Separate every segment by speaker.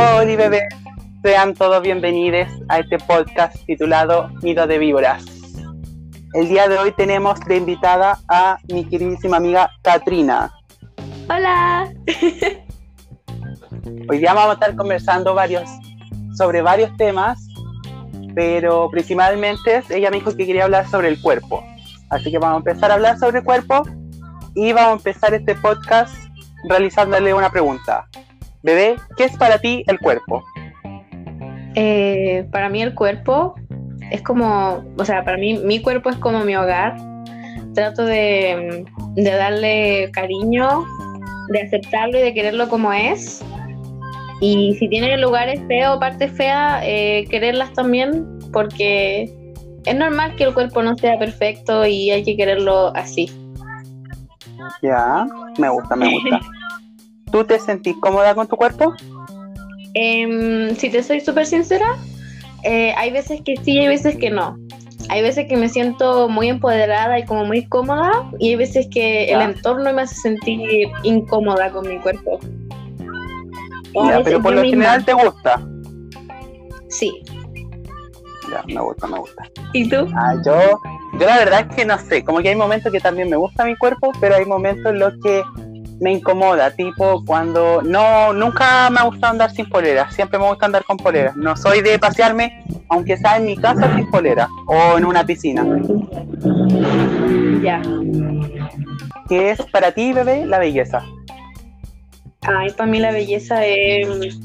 Speaker 1: Hola bebés, sean todos bienvenidos a este podcast titulado Nido de Víboras. El día de hoy tenemos de invitada a mi queridísima amiga Katrina.
Speaker 2: Hola.
Speaker 1: Hoy día vamos a estar conversando varios, sobre varios temas, pero principalmente ella me dijo que quería hablar sobre el cuerpo. Así que vamos a empezar a hablar sobre el cuerpo y vamos a empezar este podcast realizándole una pregunta. Bebé, ¿qué es para ti el cuerpo?
Speaker 2: Eh, para mí el cuerpo es como, o sea, para mí mi cuerpo es como mi hogar. Trato de, de darle cariño, de aceptarlo y de quererlo como es. Y si tiene lugares feos o partes feas, eh, quererlas también, porque es normal que el cuerpo no sea perfecto y hay que quererlo así.
Speaker 1: Ya, me gusta, me gusta. ¿Tú te sentís cómoda con tu cuerpo?
Speaker 2: Em, si te soy súper sincera, eh, hay veces que sí y hay veces que no. Hay veces que me siento muy empoderada y como muy cómoda y hay veces que el entorno me hace sentir incómoda con mi cuerpo.
Speaker 1: Ya, pero por lo general te gusta.
Speaker 2: Sí.
Speaker 1: Ya, me gusta, me gusta.
Speaker 2: ¿Y tú?
Speaker 1: Ah, yo, yo la verdad es que no sé, como que hay momentos que también me gusta mi cuerpo, pero hay momentos en los que me incomoda, tipo cuando no, nunca me ha gustado andar sin polera, siempre me gusta andar con polera. No soy de pasearme, aunque sea en mi casa sin polera o en una piscina.
Speaker 2: Ya.
Speaker 1: ¿Qué es para ti, bebé, la belleza?
Speaker 2: Ay, para mí la belleza es...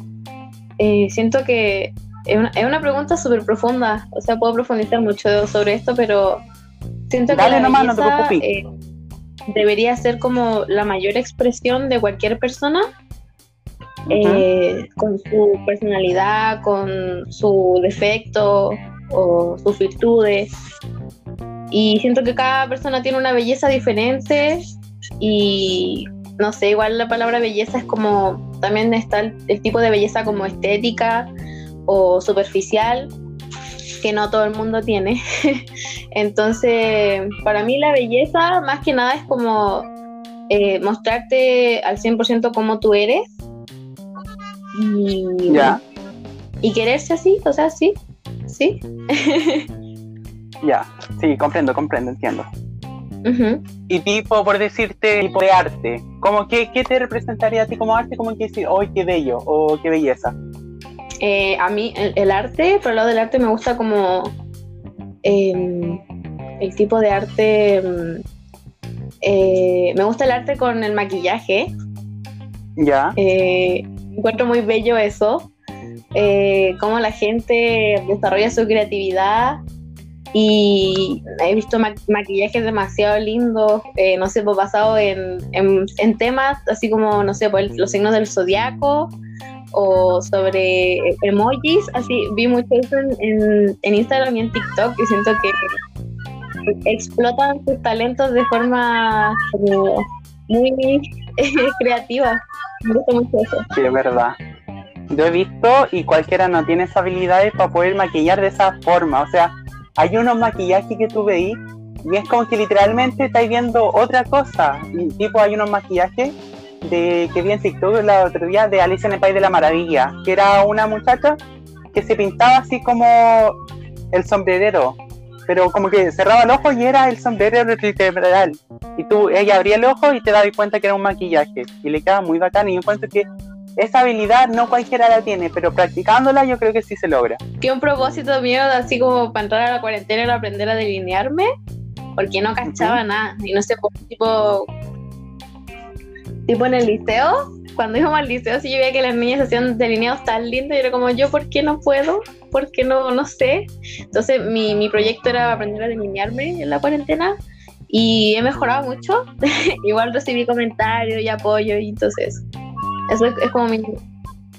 Speaker 2: Eh, siento que es una, es una pregunta súper profunda, o sea, puedo profundizar mucho sobre esto, pero siento que la
Speaker 1: nomás, no te preocupes.
Speaker 2: eh, debería ser como la mayor expresión de cualquier persona, eh, con su personalidad, con su defecto o sus virtudes. Y siento que cada persona tiene una belleza diferente y no sé, igual la palabra belleza es como, también está el, el tipo de belleza como estética o superficial, que no todo el mundo tiene. Entonces, para mí la belleza más que nada es como eh, mostrarte al 100% como tú eres y,
Speaker 1: Ya,
Speaker 2: y quererse así, o sea, sí, sí.
Speaker 1: ya, sí, comprendo, comprendo, entiendo. Y tipo, por decirte, tipo de arte, como que, ¿qué te representaría a ti como arte? Como que decir, ¡ay, qué bello! o qué belleza.
Speaker 2: Eh, a mí el, el arte, por el lado del arte me gusta como em, el tipo de arte... em, eh, me gusta el arte con el maquillaje.
Speaker 1: Ya,
Speaker 2: Eh, encuentro muy bello eso, cómo la gente desarrolla su creatividad y he visto ma- maquillajes demasiado lindos, eh, no sé, pues, basado en, en- en temas así como, no sé, pues, el- los signos del zodiaco o sobre emojis, así vi mucho eso en, en- Instagram y en TikTok y siento que explotan sus talentos de forma muy creativa. Me gusta mucho eso.
Speaker 1: sí, es verdad. Yo he visto y cualquiera no tiene esas habilidades para poder maquillar de esa forma. O sea, hay unos maquillajes que tú veís y es como que literalmente estáis viendo otra cosa. Tipo, hay unos maquillajes de que vi en TikTok el otro día de Alicia en el País de la Maravilla, que era una muchacha que se pintaba así como el sombrerero, pero como que cerraba el ojo y era el sombrerero literal. Y tú, ella abría el ojo y te dabas cuenta que era un maquillaje. Y le quedaba muy bacán. Y yo encuentro que esa habilidad no cualquiera la tiene, pero practicándola yo creo que sí se logra.
Speaker 2: Que un propósito mío, así como para entrar a la cuarentena, era aprender a delinearme, porque no cachaba
Speaker 1: Ujú.
Speaker 2: nada. Y no sé, pues, tipo, tipo en el liceo, cuando íbamos al liceo, sí yo veía que las niñas hacían delineados tan lindos, y era como, yo, ¿por qué no puedo? ¿Por qué no? No sé. Entonces, mi, mi proyecto era aprender a delinearme en la cuarentena. Y he mejorado mucho. Igual recibí comentarios y apoyo, y entonces, eso es, es como mi,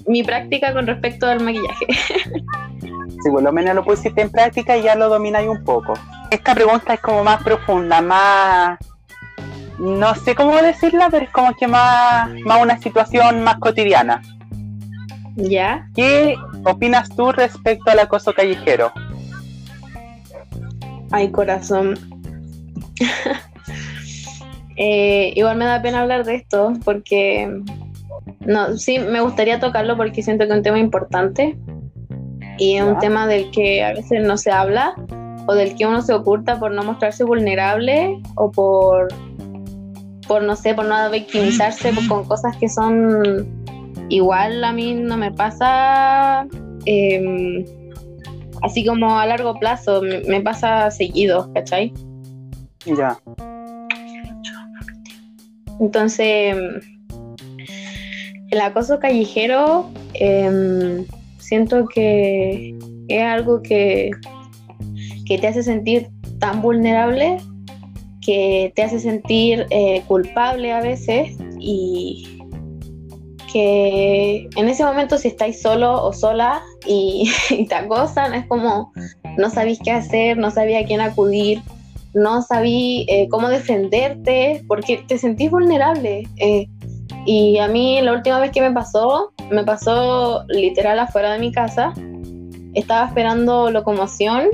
Speaker 2: mi práctica con respecto al maquillaje.
Speaker 1: Si por lo menos lo pusiste en práctica y ya lo domináis un poco. Esta pregunta es como más profunda, más... No sé cómo decirla, pero es como que más, más una situación más cotidiana.
Speaker 2: ¿Ya?
Speaker 1: ¿Qué opinas tú respecto al acoso callejero?
Speaker 2: Ay, corazón. Eh, igual me da pena hablar de esto porque no, sí, me gustaría tocarlo porque siento que es un tema importante y es un tema del que a veces no se habla o del que uno se oculta por no mostrarse vulnerable o por, por no sé, por no victimizarse con cosas que son igual a mí no me pasa em, así como a largo plazo, me, me pasa seguido, ¿cachai?
Speaker 1: Ya.
Speaker 2: Entonces, el acoso callejero em, siento que es algo que, que te hace sentir tan vulnerable, que te hace sentir eh, culpable a veces y que en ese momento si estáis solo o sola y, te acosan, es como no sabéis qué hacer, no sabía a quién acudir, no sabí eh, cómo defenderte, porque te sentís vulnerable. Eh, y a mí la última vez que me pasó, me pasó literal afuera de mi casa. Estaba esperando locomoción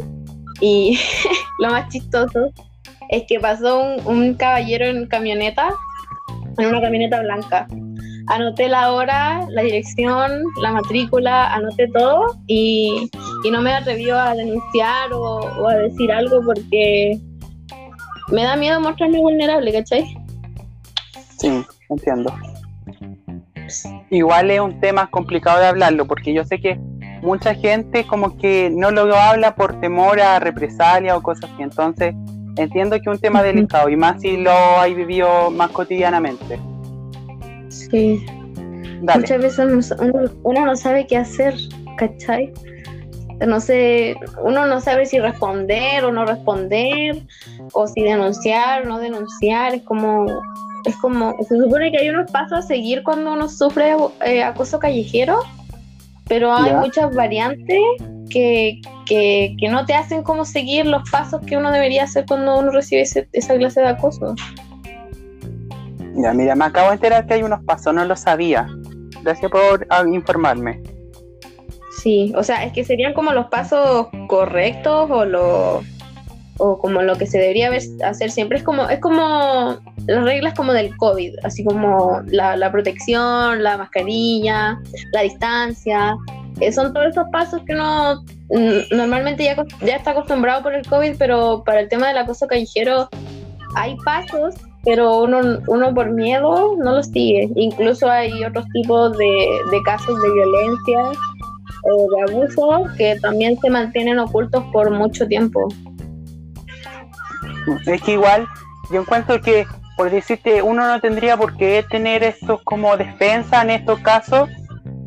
Speaker 2: y lo más chistoso es que pasó un, caballero en camioneta, en una camioneta blanca. Anoté la hora, la dirección, la matrícula, anoté todo y, no me atrevió a denunciar o, o a decir algo porque me da miedo mostrarme vulnerable, ¿cachai?
Speaker 1: Sí, entiendo. Igual es un tema complicado de hablarlo, porque yo sé que mucha gente como que no lo habla por temor a represalia o cosas así. Entonces, entiendo que es un tema delicado, y más si lo hay vivido más cotidianamente.
Speaker 2: Sí. Muchas veces uno, no sabe qué hacer, ¿cachai? No sé, uno no sabe si responder o no responder, o si denunciar o no denunciar, es como es como, se supone que hay unos pasos a seguir cuando uno sufre eh, acoso callejero, pero hay muchas variantes que, que, no te hacen como seguir los pasos que uno debería hacer cuando uno recibe esa clase de acoso.
Speaker 1: Ya, mira, me acabo de enterar que hay unos pasos, no lo sabía. Gracias por ah, informarme.
Speaker 2: Sí, o sea, es que serían como los pasos correctos o los o como lo que se debería hacer siempre es como es como las reglas como del COVID, así como la, protección, la mascarilla, la distancia, son todos esos pasos que uno mm, normalmente ya, ya está acostumbrado por el COVID, pero para el tema del acoso callejero hay pasos, pero uno, uno por miedo no los sigue. Incluso hay otros tipos de, de casos de violencia o de abuso que también se mantienen ocultos por mucho tiempo.
Speaker 1: Es que igual yo encuentro que por decirte, uno no tendría por qué tener estos como defensa en estos casos,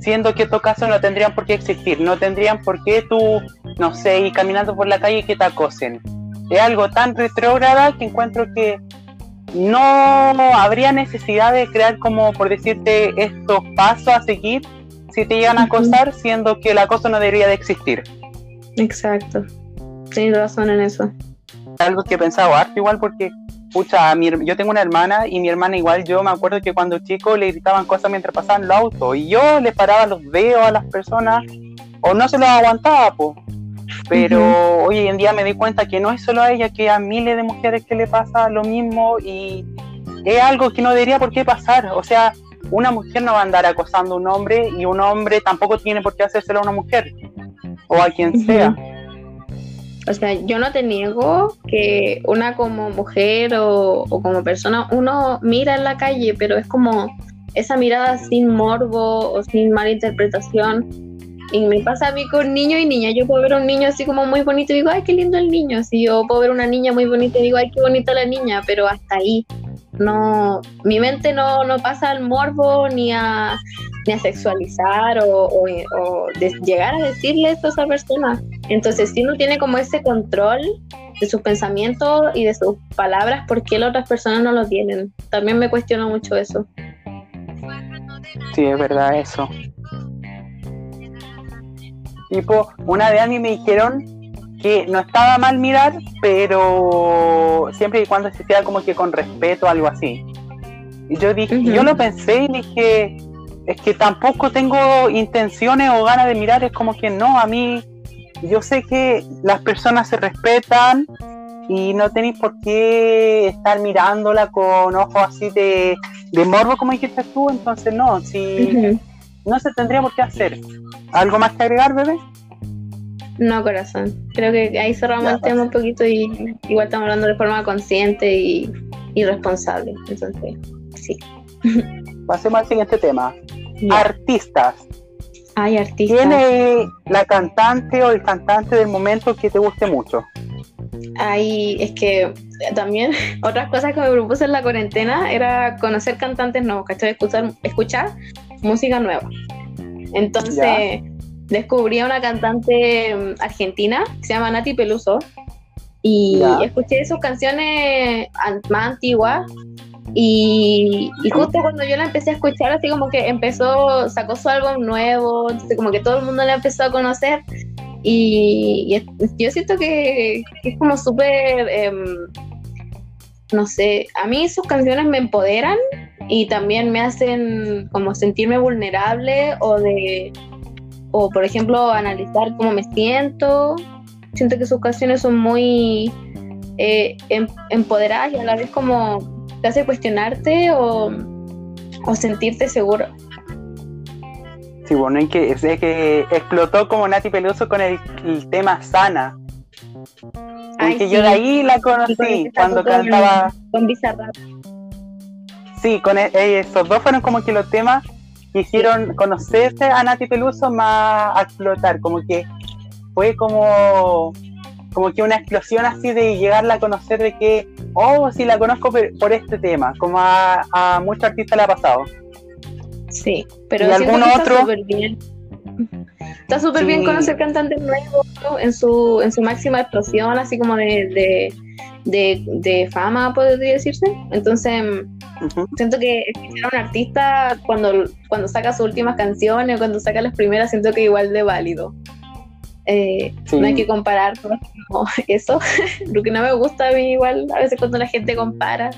Speaker 1: siendo que estos casos no tendrían por qué existir, no tendrían por qué tú, no sé, ir caminando por la calle y que te acosen. Es algo tan retrógrada que encuentro que no habría necesidad de crear como, por decirte, estos pasos a seguir si te llegan a acosar, siendo que el acoso no debería de existir.
Speaker 2: Exacto. Tienes razón en eso.
Speaker 1: Algo que he pensado harto igual porque pucha, yo tengo una hermana y mi hermana igual, yo me acuerdo que cuando chico le gritaban cosas mientras pasaban los autos y yo le paraba los dedos a las personas o no se los aguantaba, pues. Pero hoy en día me di cuenta que no es solo a ella, que a miles de mujeres que le pasa lo mismo y es algo que no debería por qué pasar. O sea, una mujer no va a andar acosando a un hombre y un hombre tampoco tiene por qué hacérselo a una mujer o a quien sea
Speaker 2: o sea, yo no te niego que una como mujer o, como persona, uno mira en la calle, pero es como esa mirada sin morbo o sin mala interpretación. Y me pasa a mí con niño y niña. Yo puedo ver a un niño así como muy bonito y digo, ay, qué lindo el niño. Si yo puedo ver una niña muy bonita y digo, ay, qué bonita la niña, pero hasta ahí. No, mi mente no, no pasa al morbo ni a, sexualizar o, o, llegar a decirle esto a esa persona. Entonces, si uno tiene como ese control de sus pensamientos y de sus palabras, ¿por qué las otras personas no lo tienen? También me cuestiono mucho eso.
Speaker 1: Sí, es verdad eso. Tipo, una vez a mí me dijeron que no estaba mal mirar, pero siempre y cuando se sea como que con respeto, algo así. Y yo dije, yo lo pensé y dije, es que tampoco tengo intenciones o ganas de mirar, es como que no, a mí yo sé que las personas se respetan y no tenéis por qué estar mirándola con ojos así de, de morbo como dijiste tú, entonces no, si no se tendría por qué hacer. ¿Algo más que agregar, bebé?
Speaker 2: No, corazón. Creo que ahí cerramos el tema un poquito y igual estamos hablando de forma consciente y, y responsable. Entonces, sí.
Speaker 1: Pasemos al siguiente tema. Artistas.
Speaker 2: Hay artistas.
Speaker 1: ¿Quién es la cantante o el cantante del momento que te guste mucho?
Speaker 2: Ay, es que también otras cosas que me propuse en la cuarentena era conocer cantantes nuevos, ¿cachai? Escuchar, escuchar música nueva. Entonces descubrí a una cantante mm, argentina que se llama Nati Peluso y escuché sus canciones más antiguas y, justo cuando yo la empecé a escuchar, así como que empezó, sacó su álbum nuevo, entonces como que todo el mundo la empezó a conocer. Y, yo siento que, es como súper, em, no sé, a mí sus canciones me empoderan y también me hacen como sentirme vulnerable o de, o por ejemplo, analizar cómo me siento. Siento que sus canciones son muy eh, em, empoderadas y a la vez como te hace cuestionarte o, sentirte seguro.
Speaker 1: Sí, bueno, es que, es que explotó como Nati Peluso con el, tema Sana. Ay, que yo de ahí la conocí cuando cantaba.
Speaker 2: Con Bizarrap.
Speaker 1: Sí, con e, eh, esos dos fueron como que los temas que hicieron conocerse a Nati Peluso más a explotar, como que fue como como que una explosión así de llegarla a conocer de que, oh, sí la conozco por, este tema, como a, muchos artistas le ha pasado.
Speaker 2: Sí, pero algún otro... Está súper bien. Está súper bien conocer cantantes nuevos en su, en su máxima explosión, así como de, de, fama, podría decirse. Entonces, siento que escuchar a un artista cuando, cuando saca sus últimas canciones o cuando saca las primeras, siento que igual de válido. Eh, no hay que comparar como eso. Lo que no me gusta a mí igual, a veces cuando la gente compara,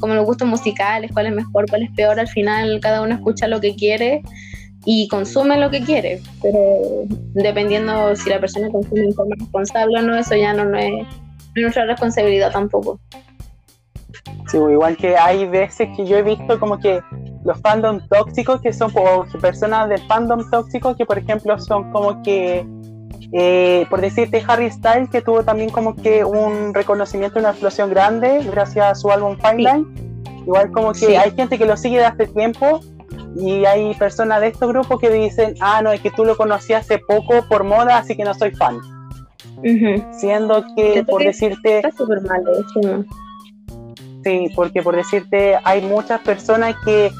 Speaker 2: como los gustos musicales, cuál es mejor, cuál es peor, al final cada uno escucha lo que quiere y consume lo que quiere, pero dependiendo si la persona consume de forma responsable o no, eso ya no, es, nuestra responsabilidad tampoco.
Speaker 1: Sí, igual que hay veces que yo he visto como que los fandom tóxicos, que son personas del fandom tóxico, que por ejemplo son como que eh, por decirte, Harry Styles, que tuvo también como que un reconocimiento, una explosión grande gracias a su álbum Fine Line. Igual como que hay gente que lo sigue de hace tiempo y hay personas de estos grupos que dicen, ah, no, es que tú lo conocí hace poco por moda, así que no soy fan. Siendo que, por decirte...
Speaker 2: Está súper mal eso,
Speaker 1: Sí, porque por decirte, hay muchas personas que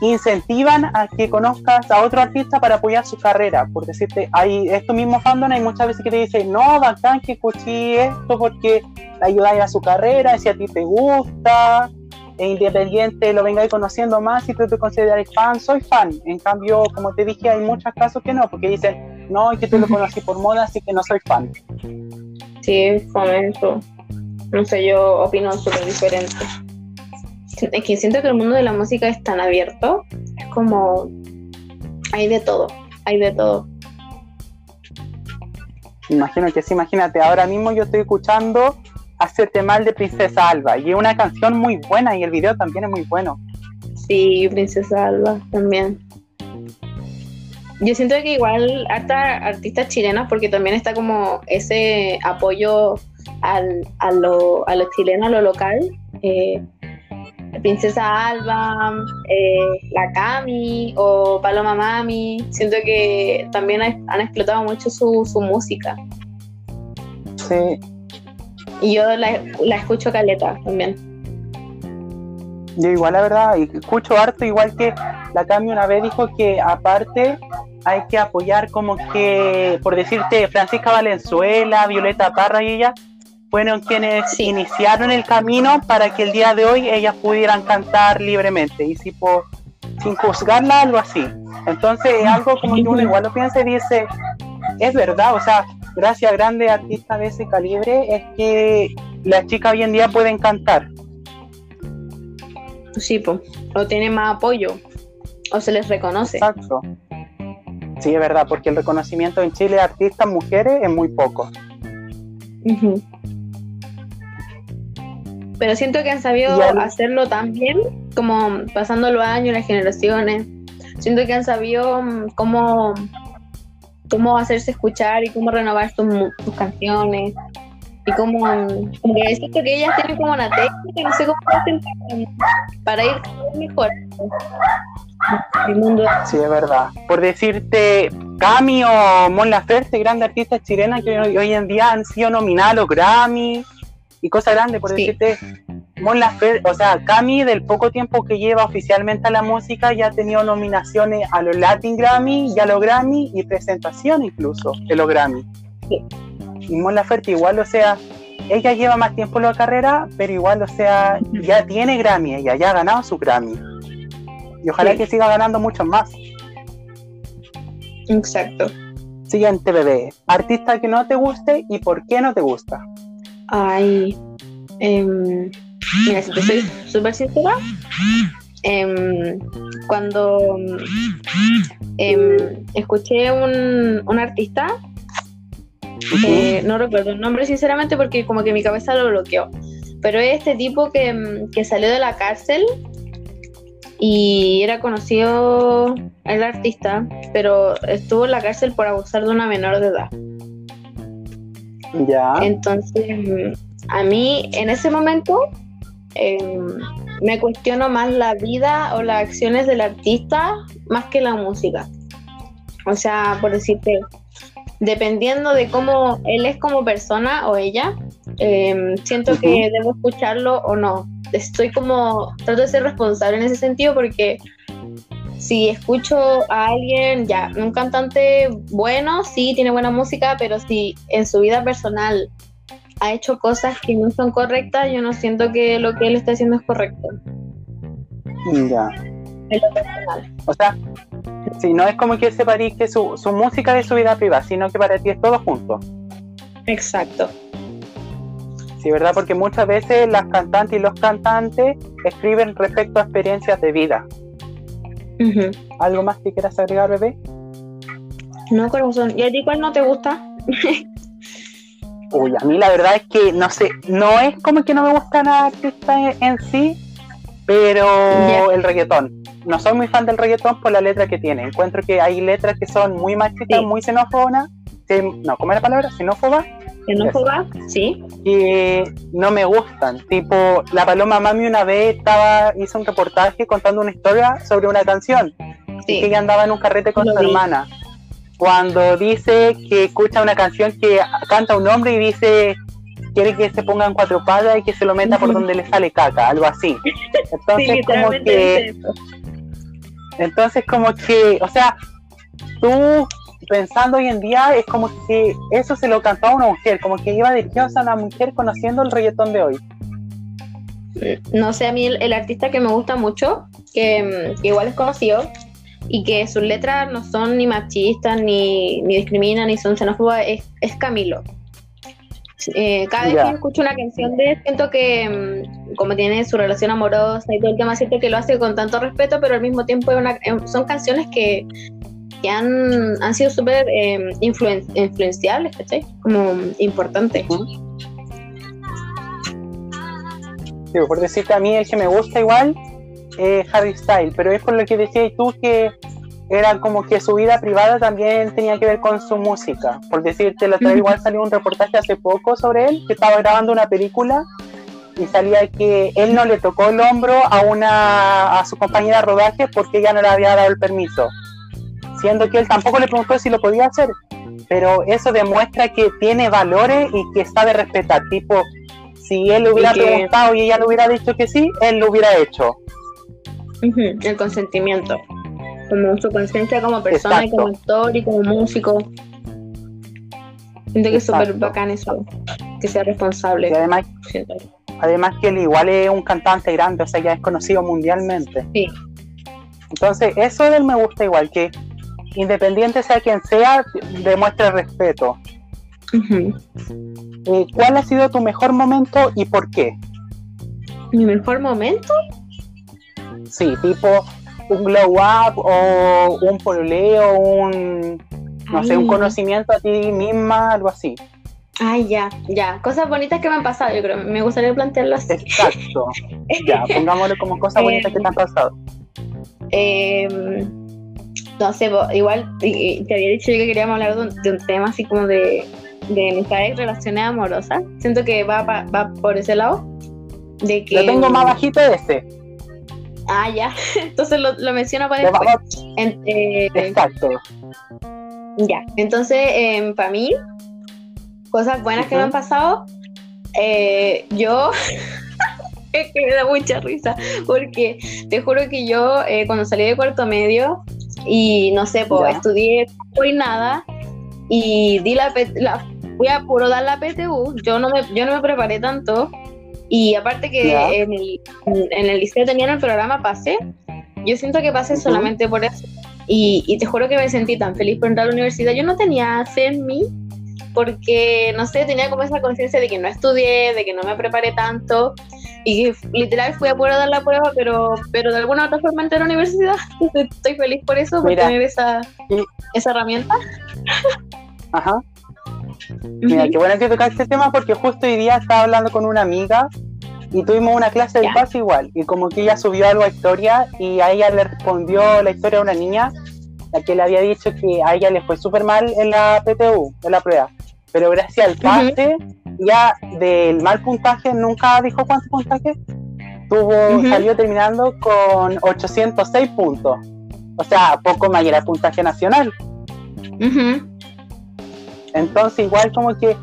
Speaker 1: incentivan a que conozcas a otro artista para apoyar su carrera. Por decirte, hay estos mismos fandom, hay muchas veces que te dicen, no, bacán que escuché esto porque ayuda a su carrera, si a ti te gusta, e independiente lo vengáis conociendo más, si tú te consideras fan, soy fan. En cambio, como te dije, hay muchos casos que no, porque dicen, no, es que tú lo conocí por moda, así que no soy fan.
Speaker 2: Sí, con eso. No sé, yo opino súper diferente es que siento que el mundo de la música es tan abierto, es como hay de todo, hay de todo.
Speaker 1: Imagino que sí, imagínate, ahora mismo yo estoy escuchando Hacerte mal de Princesa Alba y es una canción muy buena y el video también es muy bueno.
Speaker 2: Sí, Princesa Alba también. Yo siento que igual harta artistas chilenas porque también está como ese apoyo al, a, lo, a lo chileno, a lo local. Eh, Princesa Alba, eh, la Cami o Paloma Mami. Siento que también han explotado mucho su, música.
Speaker 1: Sí.
Speaker 2: Y yo la, escucho caleta también.
Speaker 1: Yo igual, la verdad, escucho harto, igual que la Cami una vez dijo que aparte hay que apoyar como que, por decirte, Francisca Valenzuela, Violeta Parra y ella, fueron quienes iniciaron el camino para que el día de hoy ellas pudieran cantar libremente y si por, sin juzgarla algo así. Entonces es algo como que uno igual lo piensa y dice, es verdad, o sea, gracias a grandes artistas de ese calibre es que las chicas hoy en día pueden cantar.
Speaker 2: Sí, pues, o tienen más apoyo, o se les reconoce.
Speaker 1: Exacto. Sí, es verdad, porque el reconocimiento en Chile de artistas mujeres es muy poco.
Speaker 2: Pero siento que han sabido hacerlo tan bien, como pasando los años, las generaciones. Siento que han sabido mm, cómo, cómo hacerse escuchar y cómo renovar sus, canciones. Y como, como que siento que ellas tienen como una técnica, no sé cómo hacen para, ir mejor.
Speaker 1: mundo. Sí, es verdad. Por decirte, Cami o Mon Laferte, grandes artistas chilenas que hoy, en día han sido nominados a los Grammy y cosas grandes, por decirte, Mon Laferte, o sea, Cami del poco tiempo que lleva oficialmente a la música ya ha tenido nominaciones a los Latin Grammy y a los Grammy y presentación incluso de los Grammy. Y Mon Laferte igual, o sea, ella lleva más tiempo en la carrera, pero igual, o sea, ya tiene Grammy, ella ya ha ganado su Grammy. Y ojalá que siga ganando muchos más.
Speaker 2: Exacto.
Speaker 1: Siguiente bebé. Artista que no te guste y por qué no te gusta.
Speaker 2: Ay. Em, mira, si te soy súper sincera. Em, cuando em, escuché un, un artista, eh, no recuerdo el nombre sinceramente porque como que mi cabeza lo bloqueó, pero es este tipo que, que salió de la cárcel y era conocido el artista, pero estuvo en la cárcel por abusar de una menor de edad.
Speaker 1: Ya.
Speaker 2: Entonces, a mí en ese momento em, me cuestiono más la vida o las acciones del artista más que la música. O sea, por decirte, dependiendo de cómo él es como persona o ella, em, siento que debo escucharlo o no estoy como, trato de ser responsable en ese sentido porque si escucho a alguien, ya, un cantante bueno, sí, tiene buena música, pero si en su vida personal ha hecho cosas que no son correctas, yo no siento que lo que él está haciendo es correcto.
Speaker 1: Ya. O sea, si no es como que separís que su, su música de su vida privada, sino que para ti es todo junto.
Speaker 2: Exacto.
Speaker 1: Sí, ¿verdad? Porque muchas veces las cantantes y los cantantes escriben respecto a experiencias de vida. ¿Algo más que quieras agregar, bebé?
Speaker 2: No, corazón. ¿Y a ti cuál no te gusta?
Speaker 1: Uy, a mí la verdad es que no sé, no es como que no me gusta nada artista en, sí, pero el reggaetón. No soy muy fan del reggaetón por la letra que tiene. Encuentro que hay letras que son muy machistas, muy xenófobas. No, ¿cómo es la palabra? ¿Xenófoba?
Speaker 2: ¿Xenófoba? Sí.
Speaker 1: Y no me gustan. Tipo, la Paloma Mami una vez estaba, hizo un reportaje contando una historia sobre una canción. Y que ella andaba en un carrete con su hermana. Cuando dice que escucha una canción que canta un hombre y dice quiere que se ponga en cuatro patas y que se lo meta por donde le sale caca, algo así. Entonces como que entonces como que, o sea, tú pensando hoy en día es como que eso se lo cantaba a una mujer, como que iba dirigido a una mujer conociendo el reggaetón de hoy.
Speaker 2: No sé, a mí el, artista que me gusta mucho, que, igual es conocido, y que sus letras no son ni machistas, ni, ni discriminan, ni son xenófobas, es, Camilo. Eh, cada vez que escucho una canción de él, siento que mm, como tiene su relación amorosa y todo el tema, siento que lo hace con tanto respeto, pero al mismo tiempo son canciones que que han, han sido súper eh, influenciables, ¿cachai? Como importantes.
Speaker 1: Sí, por decirte a mí el que me gusta igual es Harry Styles, pero es por lo que decías tú que era como que su vida privada también tenía que ver con su música. Por decirte, la otra igual salió un reportaje hace poco sobre él, que estaba grabando una película y salía que él no le tocó el hombro a una a su compañera de rodaje porque ella no le había dado el permiso siendo que él tampoco le preguntó si lo podía hacer, pero eso demuestra que tiene valores y que sabe respetar, tipo, si él le hubiera preguntado y ella le hubiera dicho que sí, él lo hubiera hecho.
Speaker 2: El consentimiento, como su conciencia como persona y como actor y como músico. Siento que es súper bacán eso, que sea responsable.
Speaker 1: además, además que él igual es un cantante grande, o sea, ya es conocido mundialmente.
Speaker 2: Sí.
Speaker 1: Entonces, eso de él me gusta igual, que independiente sea quien sea, demuestre respeto. Eh, ¿Cuál ha sido tu mejor momento y por qué?
Speaker 2: ¿Mi mejor momento?
Speaker 1: Sí, tipo un glow up o un pololeo, un no sé, un conocimiento a ti misma, algo así.
Speaker 2: Ay, ya, ya. Cosas bonitas que me han pasado, yo creo. Me gustaría plantearlo así.
Speaker 1: Exacto. ya, pongámoslo como cosas bonitas que te han pasado.
Speaker 2: Eh, no sé, igual te había dicho yo que queríamos hablar de un, tema así como de, de amistades relaciones amorosas. Siento que va, va, por ese lado. De que,
Speaker 1: Lo tengo más bajito de este.
Speaker 2: Ah, ya. Entonces lo, lo menciono para después.
Speaker 1: Eh, Exacto.
Speaker 2: Ya. Entonces, eh, para mí, cosas buenas que me han pasado. Eh, yo que me da mucha risa porque te juro que yo eh, cuando salí de cuarto medio y no sé, pues estudié y nada y di la, la, fui a puro dar la PTU, yo no me, yo no me preparé tanto y aparte que en el, en el, liceo tenían el programa PASE, yo siento que pasé solamente por eso y, y, te juro que me sentí tan feliz por entrar a la universidad, yo no tenía fe en mí porque, no sé, tenía como esa conciencia de que no estudié, de que no me preparé tanto y literal fui a poder dar la prueba, pero, pero de alguna otra forma entré a la universidad. Estoy feliz por eso, por tener esa, esa herramienta.
Speaker 1: Ajá. Mira, qué bueno que tocaste este tema porque justo hoy día estaba hablando con una amiga y tuvimos una clase de paz igual. Y como que ella subió algo a historia y a ella le respondió la historia de una niña la que le había dicho que a ella le fue súper mal en la PTU, en la prueba pero gracias al pase, ya del mal puntaje, nunca dijo cuánto puntaje, tuvo, salió terminando con 806 puntos. O sea, poco mayor al puntaje nacional. Entonces, igual como que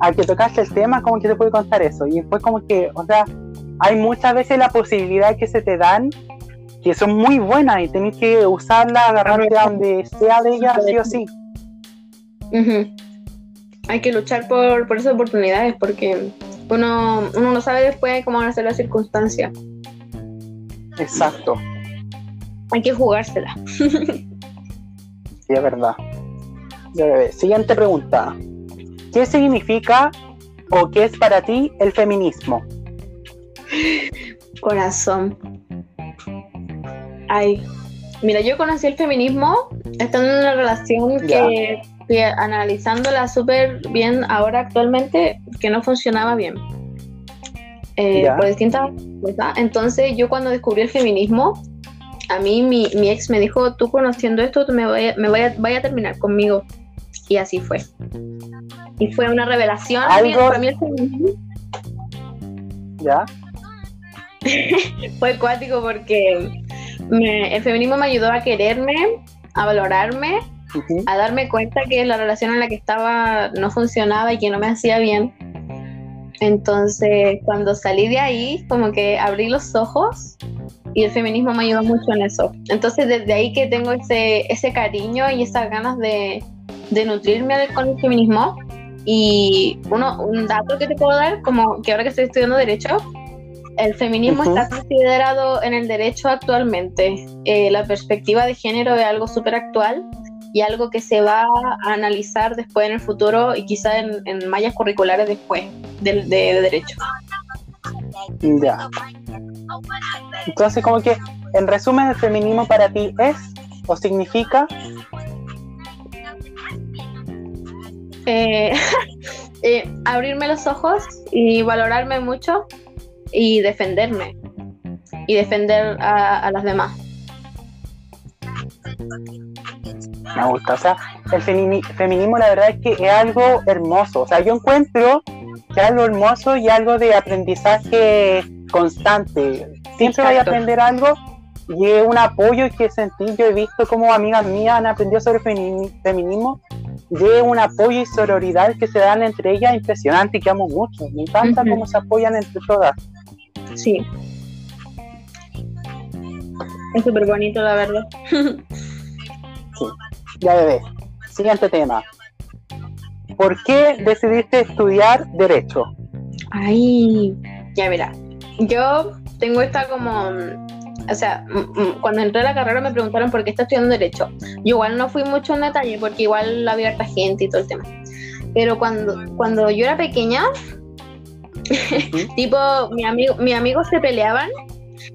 Speaker 1: al que tocaste el tema, como que te puede contar eso. Y después como que, o sea, hay muchas veces la posibilidad que se te dan que son muy buenas y tenés que usarla, agarrarte a donde sea de ellas, sí o sí
Speaker 2: hay que luchar por, por esas oportunidades porque uno, uno no sabe después cómo van a ser las circunstancias.
Speaker 1: Exacto.
Speaker 2: Hay que jugársela.
Speaker 1: sí, es verdad. Siguiente pregunta. ¿Qué significa o qué es para ti el feminismo?
Speaker 2: Corazón. Ay, mira, yo conocí el feminismo estando en una relación que analizándola súper bien ahora actualmente, que no funcionaba bien. Eh, por distintas cosas. Entonces yo cuando descubrí el feminismo, a mí mi, mi ex me dijo, tú conociendo esto, me, vaya, me vaya, vaya a terminar conmigo. Y así fue. Y fue una revelación para mí el feminismo.
Speaker 1: ¿Ya?
Speaker 2: fue cuático porque el feminismo me ayudó a quererme, a valorarme a darme cuenta que la relación en la que estaba no funcionaba y que no me hacía bien. Entonces, cuando salí de ahí, como que abrí los ojos y el feminismo me ayudó mucho en eso. Entonces, desde ahí que tengo ese, ese cariño y esas ganas de, de nutrirme con el feminismo. Y uno, un dato que te puedo dar, como que ahora que estoy estudiando Derecho, el feminismo está considerado en el derecho actualmente. Eh, la perspectiva de género es algo súper actual y algo que se va a analizar después en el futuro y quizá en, en mallas curriculares después de, de, derecho.
Speaker 1: Ya. Entonces, como que, en resumen, el feminismo para ti es o significa.
Speaker 2: Eh, eh, abrirme los ojos y valorarme mucho y defenderme y defender a, a las demás.
Speaker 1: Me gusta, o sea, el feminismo la verdad es que es algo hermoso, o sea, yo encuentro que es algo hermoso y algo de aprendizaje constante. Siempre voy a aprender algo y es un apoyo que sentí, yo he visto como amigas mías han aprendido sobre feminismo y es un apoyo y sororidad que se dan entre ellas impresionante y que amo mucho. Me encanta cómo se apoyan entre todas.
Speaker 2: Sí. Es súper bonito, la verdad.
Speaker 1: Ya bebé. Siguiente tema. ¿Por qué decidiste estudiar Derecho?
Speaker 2: Ay, ya verá. Yo tengo esta como. O sea, cuando entré a la carrera me preguntaron por qué estás estudiando Derecho. Yo igual no fui mucho en detalle porque igual había harta gente y todo el tema. Pero cuando, cuando yo era pequeña, tipo, mi amigo, mis amigos se peleaban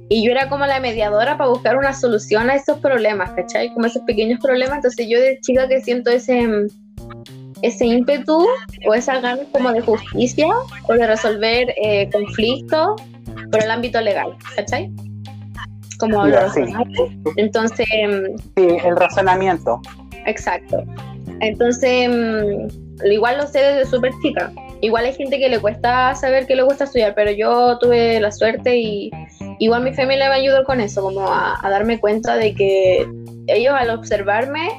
Speaker 2: y yo era como la mediadora para buscar una solución a esos problemas, ¿cachai? Como esos pequeños problemas. Entonces yo de chica que siento ese, ese ímpetu o esa ganas como de justicia o de resolver eh, conflictos por el ámbito legal, ¿cachai? Como lo Entonces.
Speaker 1: Sí, el razonamiento.
Speaker 2: Exacto. Entonces, mm, igual lo sé desde súper chica. Igual hay gente que le cuesta saber que le gusta estudiar, pero yo tuve la suerte y igual mi familia me ayudó con eso, como a, darme cuenta de que ellos al observarme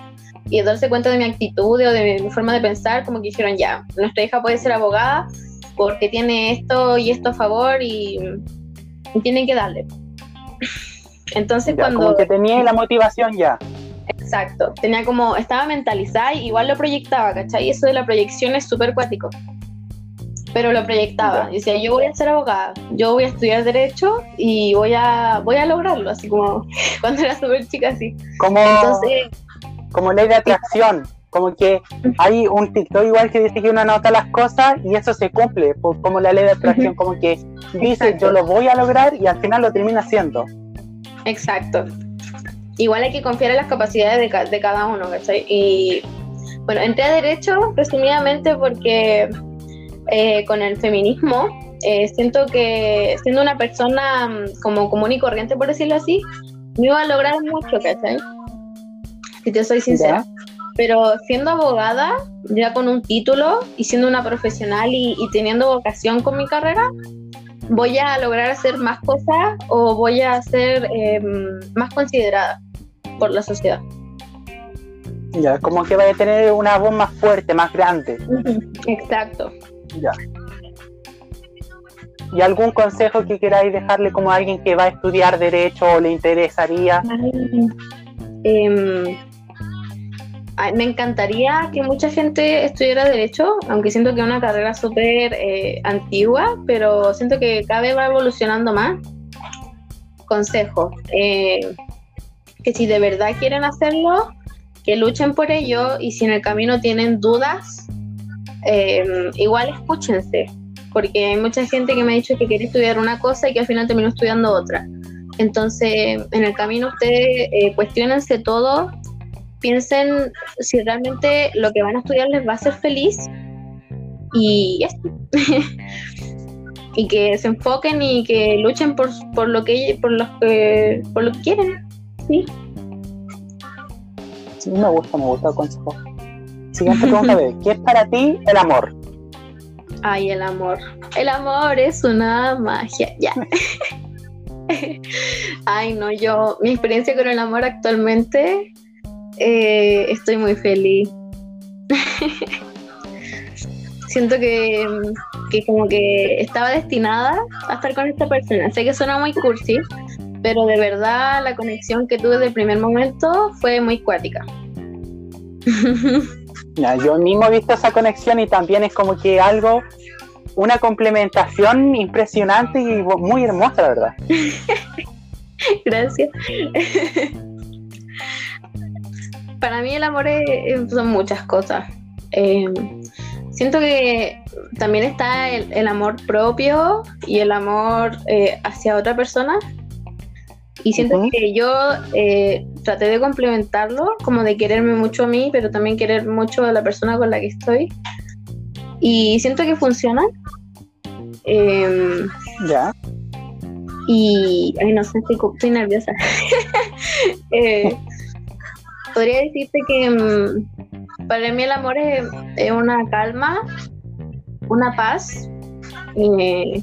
Speaker 2: y darse cuenta de mi actitud o de mi forma de pensar, como que dijeron, ya, nuestra hija puede ser abogada porque tiene esto y esto a favor y, tienen que darle. Entonces cuando...
Speaker 1: Como que tenía la motivación ya.
Speaker 2: Exacto, tenía como, estaba mentalizada y igual lo proyectaba, ¿cachai? Eso de la proyección es súper cuático. Pero lo proyectaba, decía, yo voy a ser abogada, yo voy a estudiar Derecho y voy a, voy a lograrlo, así como cuando era súper chica, así.
Speaker 1: Como, como ley de atracción, como que hay un TikTok igual que dice que uno anota las cosas y eso se cumple, como la ley de atracción, como que dice, yo lo voy a lograr y al final lo termina haciendo.
Speaker 2: Exacto igual hay que confiar en las capacidades de, cada uno, ¿cachai? Y bueno, entré a Derecho resumidamente porque eh, con el feminismo eh, siento que siendo una persona mm, como común y corriente, por decirlo así, me iba a lograr mucho, ¿cachai? Si te soy sincera. Pero siendo abogada, ya con un título y siendo una profesional y, teniendo vocación con mi carrera, voy a lograr hacer más cosas o voy a ser em, más considerada por la sociedad.
Speaker 1: Ya, como que vaya a tener una voz más fuerte, más grande.
Speaker 2: Exacto.
Speaker 1: ¿Y algún consejo que queráis dejarle como a alguien que va a estudiar derecho o le interesaría?
Speaker 2: Em, me encantaría que mucha gente estudiara derecho, aunque siento que es una carrera súper eh, antigua, pero siento que cada vez va evolucionando más. Consejo, eh, que si de verdad quieren hacerlo, que luchen por ello y si en el camino tienen dudas, em, igual escúchense, porque hay mucha gente que me ha dicho que quiere estudiar una cosa y que al final terminó estudiando otra. Entonces, en el camino ustedes eh, cuestionense todo, piensen si realmente lo que van a estudiar les va a hacer feliz y y que se enfoquen y que luchen por, por lo que por los que por lo que quieren sí.
Speaker 1: Sí, me gusta, me gusta el consejo. Siguiente pregunta, ¿qué es para ti el amor?
Speaker 2: Ay, el amor. El amor es una magia, ya. Ay, no, yo, mi experiencia con el amor actualmente, eh, estoy muy feliz. Siento que, que como que estaba destinada a estar con esta persona. Sé que suena muy cursi, pero de verdad la conexión que tuve desde el primer momento fue muy cuática.
Speaker 1: yo mismo he visto esa conexión y también es como que algo, una complementación impresionante y muy hermosa, la verdad.
Speaker 2: Gracias. Para mí el amor son muchas cosas. Em, siento que también está el, amor propio y el amor eh, hacia otra persona y siento que yo eh, traté de complementarlo, como de quererme mucho a mí, pero también querer mucho a la persona con la que estoy. Y siento que funciona. Em,
Speaker 1: ya.
Speaker 2: Y, ay, no sé, estoy, nerviosa. Eh, podría decirte que mm, para mí el amor es, una calma, una paz. Eh,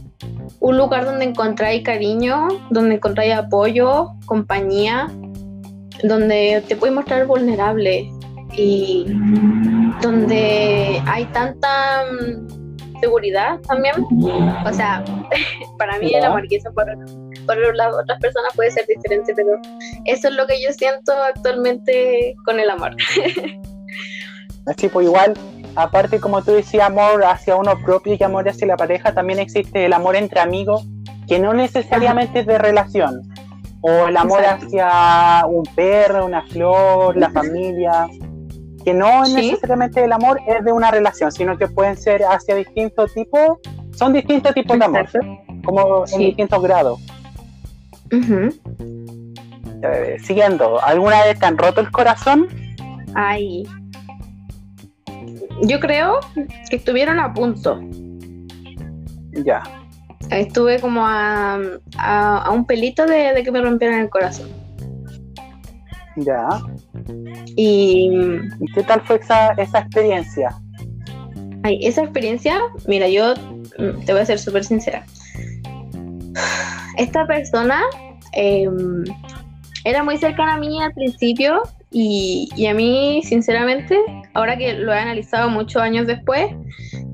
Speaker 2: un lugar donde encontráis cariño, donde encontráis apoyo, compañía, donde te puedes mostrar vulnerable y donde hay tanta mm, seguridad también. O sea, para mí el amor y eso por, por las otras personas puede ser diferente, pero eso es lo que yo siento actualmente con el amor.
Speaker 1: Así pues igual aparte, como tú decías, amor hacia uno propio y amor hacia la pareja, también existe el amor entre amigos, que no necesariamente es de relación, o el amor hacia un perro, una flor, la familia, que no necesariamente el amor es de una relación, sino que pueden ser hacia distintos tipos, son distintos tipos de amor, como en distintos grados. Eh, siguiendo, ¿alguna vez te han roto el corazón?
Speaker 2: Ay, yo creo que estuvieron a punto.
Speaker 1: Ya.
Speaker 2: Estuve como a, a, un pelito de, de, que me rompieran el corazón.
Speaker 1: Ya.
Speaker 2: Y,
Speaker 1: ¿Y qué tal fue esa, esa experiencia?
Speaker 2: Ay, esa experiencia, mira, yo mm, te voy a ser súper sincera. Esta persona em, era muy cercana a mí al principio y, y, a mí, sinceramente, ahora que lo he analizado muchos años después,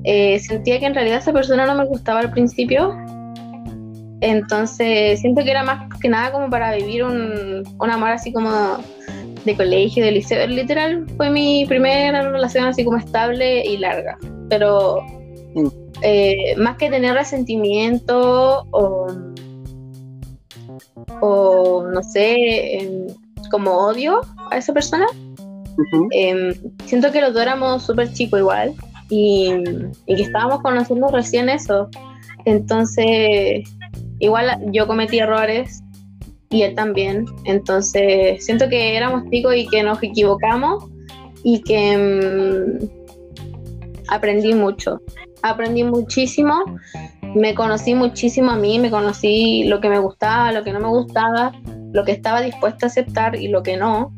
Speaker 2: eh, sentía que en realidad esa persona no me gustaba al principio. Entonces, siento que era más que nada como para vivir un, un amor así como de colegio, de liceo. Literal, fue mi primera relación así como estable y larga. Pero mm. eh, más que tener resentimiento o, o no sé, como odio a esa persona, em, siento que los dos éramos súper chicos igual y, y que estábamos conociendo recién eso. Entonces, igual yo cometí errores y él también. Entonces, siento que éramos chicos y que nos equivocamos y que mm, aprendí mucho. Aprendí muchísimo, me conocí muchísimo a mí, me conocí lo que me gustaba, lo que no me gustaba, lo que estaba dispuesta a aceptar y lo que no.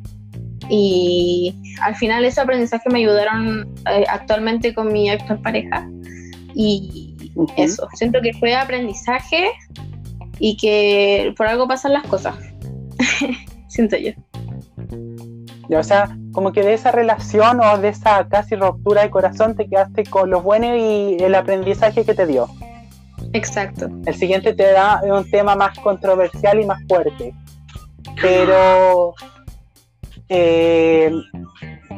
Speaker 2: Y al final ese aprendizaje me ayudaron eh, actualmente con mi actual pareja. Y eso, siento que fue aprendizaje y que por algo pasan las cosas. Siento yo.
Speaker 1: o sea, como que de esa relación o de esa casi ruptura de corazón te quedaste con lo bueno y el aprendizaje que te dio.
Speaker 2: Exacto.
Speaker 1: El siguiente te da un tema más controversial y más fuerte. Pero, eh,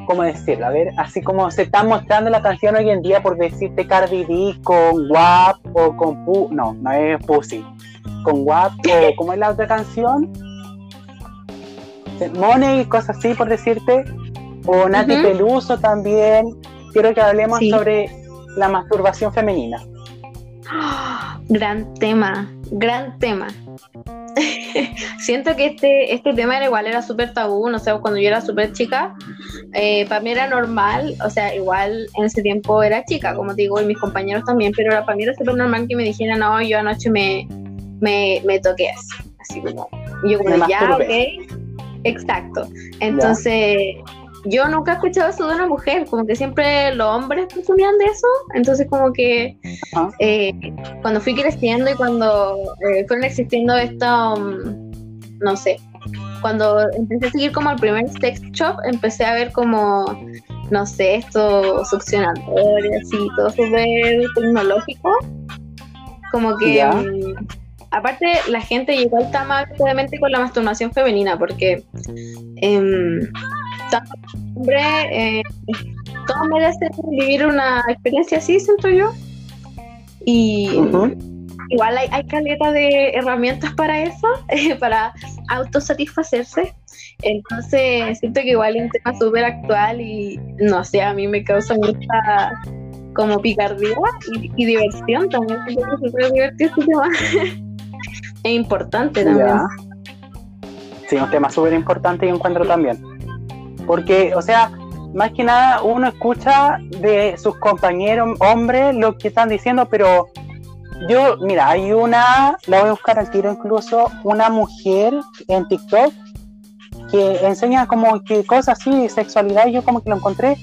Speaker 1: ¿cómo decirlo? A ver, así como se está mostrando la canción hoy en día por decirte Cardi B con WAP o con Pu, no, no es Pussy con WAP o como es la otra canción, Money y cosas así por decirte, o Nati Peluso también. Quiero que hablemos sobre la masturbación femenina.
Speaker 2: gran tema, gran tema. Siento que este, este tema era igual, era súper tabú, no sé, cuando yo era súper chica, eh, para mí era normal, o sea, igual en ese tiempo era chica, como digo, y mis compañeros también, pero para mí era súper normal que me dijeran, no, yo anoche me, me, me toqué así, así como, yo como, ya, ok, exacto. Entonces, yo nunca he escuchado eso de una mujer, como que siempre los hombres presumían de eso, entonces como que eh, cuando fui creciendo y cuando eh, fueron existiendo esto, mm, no sé, cuando empecé a seguir como el primer sex shop, empecé a ver como, no sé, estos succionadores y todo súper tecnológico, como que... Mm, aparte la gente igual está más obviamente con la masturbación femenina porque eh, hombre eh, todos merecen vivir una experiencia así siento yo. Y igual hay, hay caleta de herramientas para eso para autosatisfacerse. Entonces siento que igual es un tema súper actual y no sé a mí me causa mucha como picardía y, diversión también que súper divertido este tema. Es importante también.
Speaker 1: Sí, un tema súper importante y encuentro también. Porque, o sea, más que nada uno escucha de sus compañeros hombres lo que están diciendo, pero yo, mira, hay una, la voy a buscar al tiro incluso, una mujer en TikTok que enseña como que cosas así, sexualidad, y yo como que lo encontré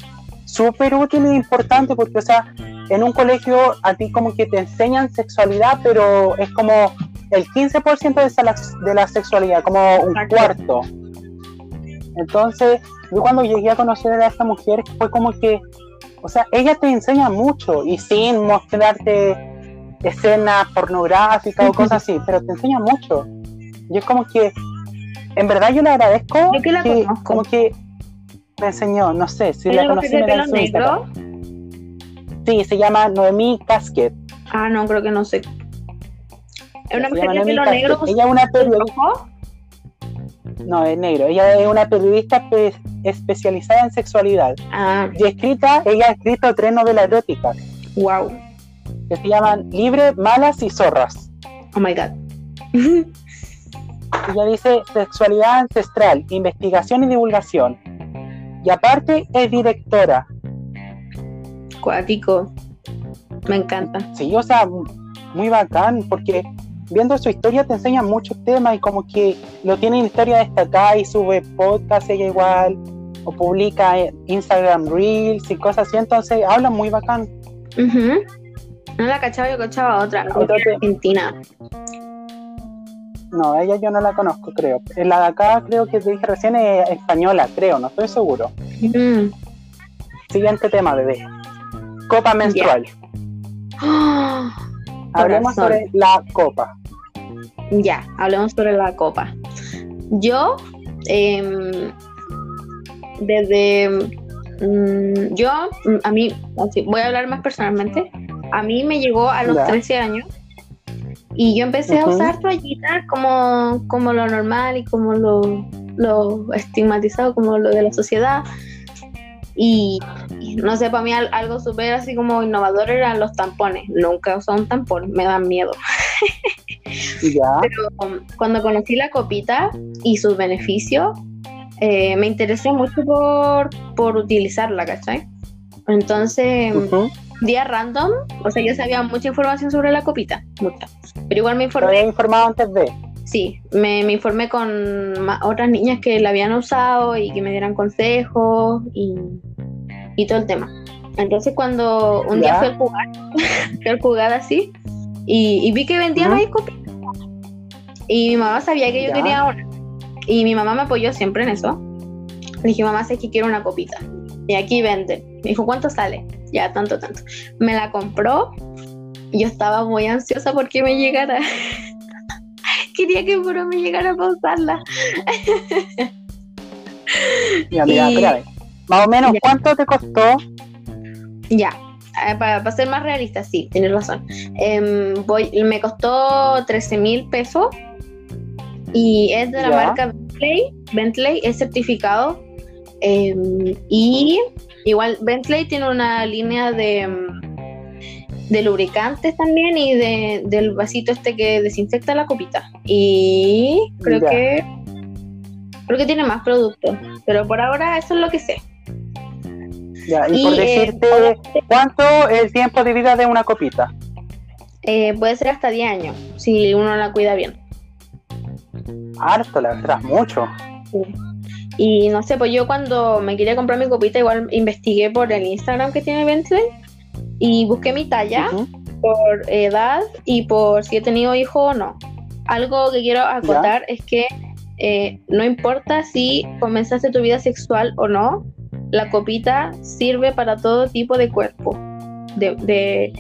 Speaker 1: súper útil e importante porque, o sea, en un colegio a ti como que te enseñan sexualidad, pero es como el 15% de, de la sexualidad, como un cuarto. Entonces, yo cuando llegué a conocer a esta mujer fue como que, o sea, ella te enseña mucho y sin mostrarte escenas pornográficas o cosas así, pero te enseña mucho. Y es como que, en verdad yo le agradezco
Speaker 2: que, la
Speaker 1: como que me enseñó, no sé, si la conocí me la negro? Sí, se llama Noemí Casket.
Speaker 2: Ah, no, creo que no sé ¿Es una mujer de pelo negro?
Speaker 1: Ella es una periodista. No, es negro. Ella es una periodista especializada en sexualidad.
Speaker 2: Ah.
Speaker 1: Y escrita, ella ha escrito tres novelas eróticas.
Speaker 2: Wow.
Speaker 1: Que se llaman Libre, Malas y Zorras.
Speaker 2: Oh my God.
Speaker 1: ella dice sexualidad ancestral, investigación y divulgación. Y aparte es directora.
Speaker 2: cuático. Me encanta.
Speaker 1: Sí, o sea, muy bacán, porque viendo su historia te enseña muchos temas y como que lo tiene en historia destacada y sube podcast ella igual, o publica Instagram Reels y cosas así, entonces habla muy bacán.
Speaker 2: No la cachaba, yo cachaba otra, otra argentina.
Speaker 1: No, ella yo no la conozco, creo. La de acá creo que te dije recién es española, creo, no estoy seguro. Siguiente tema, bebé. Copa menstrual. Hablemos sobre la copa.
Speaker 2: Ya, hablemos sobre la copa. Yo, em, desde. Mm, yo, a mí, voy a hablar más personalmente. A mí me llegó a los 13 años y yo empecé a usar toallitas como, como lo normal y como lo, lo estigmatizado, como lo de la sociedad. Y, no sé, para mí algo súper así como innovador eran los tampones. Nunca usado un tampón, me dan miedo. Pero cuando conocí la copita y sus beneficios, eh, me interesé mucho por, por utilizarla, ¿cachai? Entonces, día random, o sea, yo sabía mucha información sobre la copita, mucha. Pero igual me informé.
Speaker 1: había informado antes de?
Speaker 2: Sí, me, me, informé con otras niñas que la habían usado y que me dieran consejos y, y todo el tema. Entonces cuando un día fui al jugar, fui al jugar así y, vi que vendían ahí copitas. Y mi mamá sabía que yo quería una. Y mi mamá me apoyó siempre en eso. Le dije, mamá, sé que quiero una copita. Y aquí venden. Me dijo, ¿cuánto sale? Ya, tanto, tanto. Me la compró. Y yo estaba muy ansiosa porque me llegara. Quería que puro me llegara para usarla.
Speaker 1: ya, mira, espérame. Más o menos, ¿cuánto te costó?
Speaker 2: Ya, eh, para, ser más realista, sí, tienes razón. Em, voy, me costó 13 mil pesos y es de la marca Bentley. Bentley es certificado em, y igual Bentley tiene una línea de, em, de lubricantes también y de, del vasito este que desinfecta la copita. Y creo que creo que tiene más productos, pero por ahora eso es lo que sé.
Speaker 1: Ya, y, por eh, decirte, ¿cuánto es el tiempo de vida de una copita?
Speaker 2: Eh, puede ser hasta 10 años, si uno la cuida bien.
Speaker 1: Harto, la verdad, mucho.
Speaker 2: Y no sé, pues yo cuando me quería comprar mi copita, igual investigué por el Instagram que tiene Bentley y busqué mi talla por edad y por si he tenido hijo o no. Algo que quiero acotar es que eh, no importa si comenzaste tu vida sexual o no, la copita sirve para todo tipo de cuerpo. De,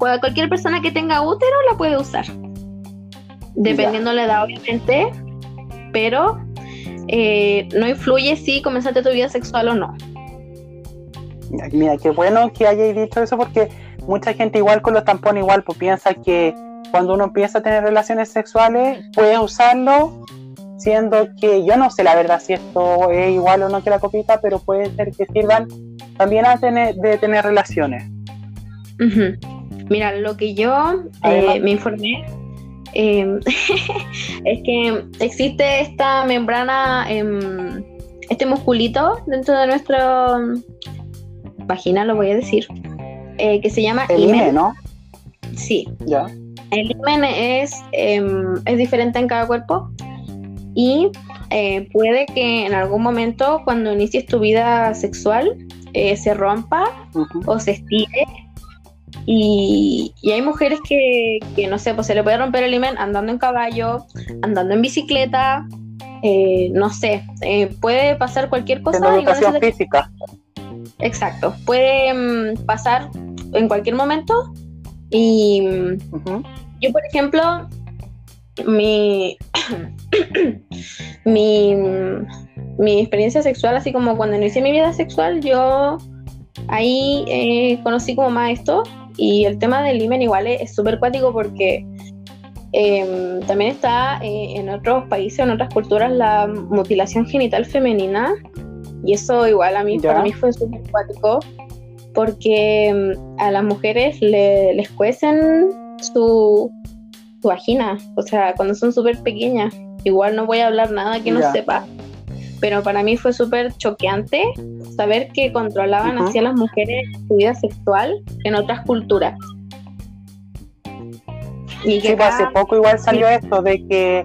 Speaker 2: cualquier persona que tenga útero la puede usar. Dependiendo de la edad, obviamente. Pero eh, no influye si comenzaste tu vida sexual o no.
Speaker 1: Mira, qué bueno que hayáis dicho eso porque mucha gente igual con los tampones igual pues piensa que cuando uno empieza a tener relaciones sexuales puede usarlo siendo que yo no sé la verdad si esto es igual o no que la copita, pero puede ser que sirvan también a tener, de tener relaciones.
Speaker 2: Mira, lo que yo eh, me informé em, es que existe esta membrana, em, este musculito dentro de nuestra vagina, lo voy a decir, eh, que se llama
Speaker 1: el imen, ¿no?
Speaker 2: Sí.
Speaker 1: Ya.
Speaker 2: El imen es, em, es diferente en cada cuerpo y eh, puede que en algún momento cuando inicies tu vida sexual eh, se rompa o se estire y, hay mujeres que, no sé, pues se le puede romper el imen andando en caballo, andando en bicicleta, eh, no sé, puede pasar cualquier cosa.
Speaker 1: educación física.
Speaker 2: Exacto, puede mm, pasar en cualquier momento y yo, por ejemplo, mi, mi, mi experiencia sexual, así como cuando inicié mi vida sexual, yo ahí eh, conocí como más esto y el tema del imen igual es súper cuático porque em, también está eh, en otros países, en otras culturas, la mutilación genital femenina y eso igual a mí, para mí fue súper cuático porque em, a las mujeres le, les cuecen su vagina, o sea, cuando son súper pequeñas. Igual no voy a hablar nada que no sepa. pero para mí fue súper choqueante saber que controlaban así a las mujeres su vida sexual en otras culturas. Y que
Speaker 1: Sí, pues,
Speaker 2: acá-
Speaker 1: hace poco igual salió esto de que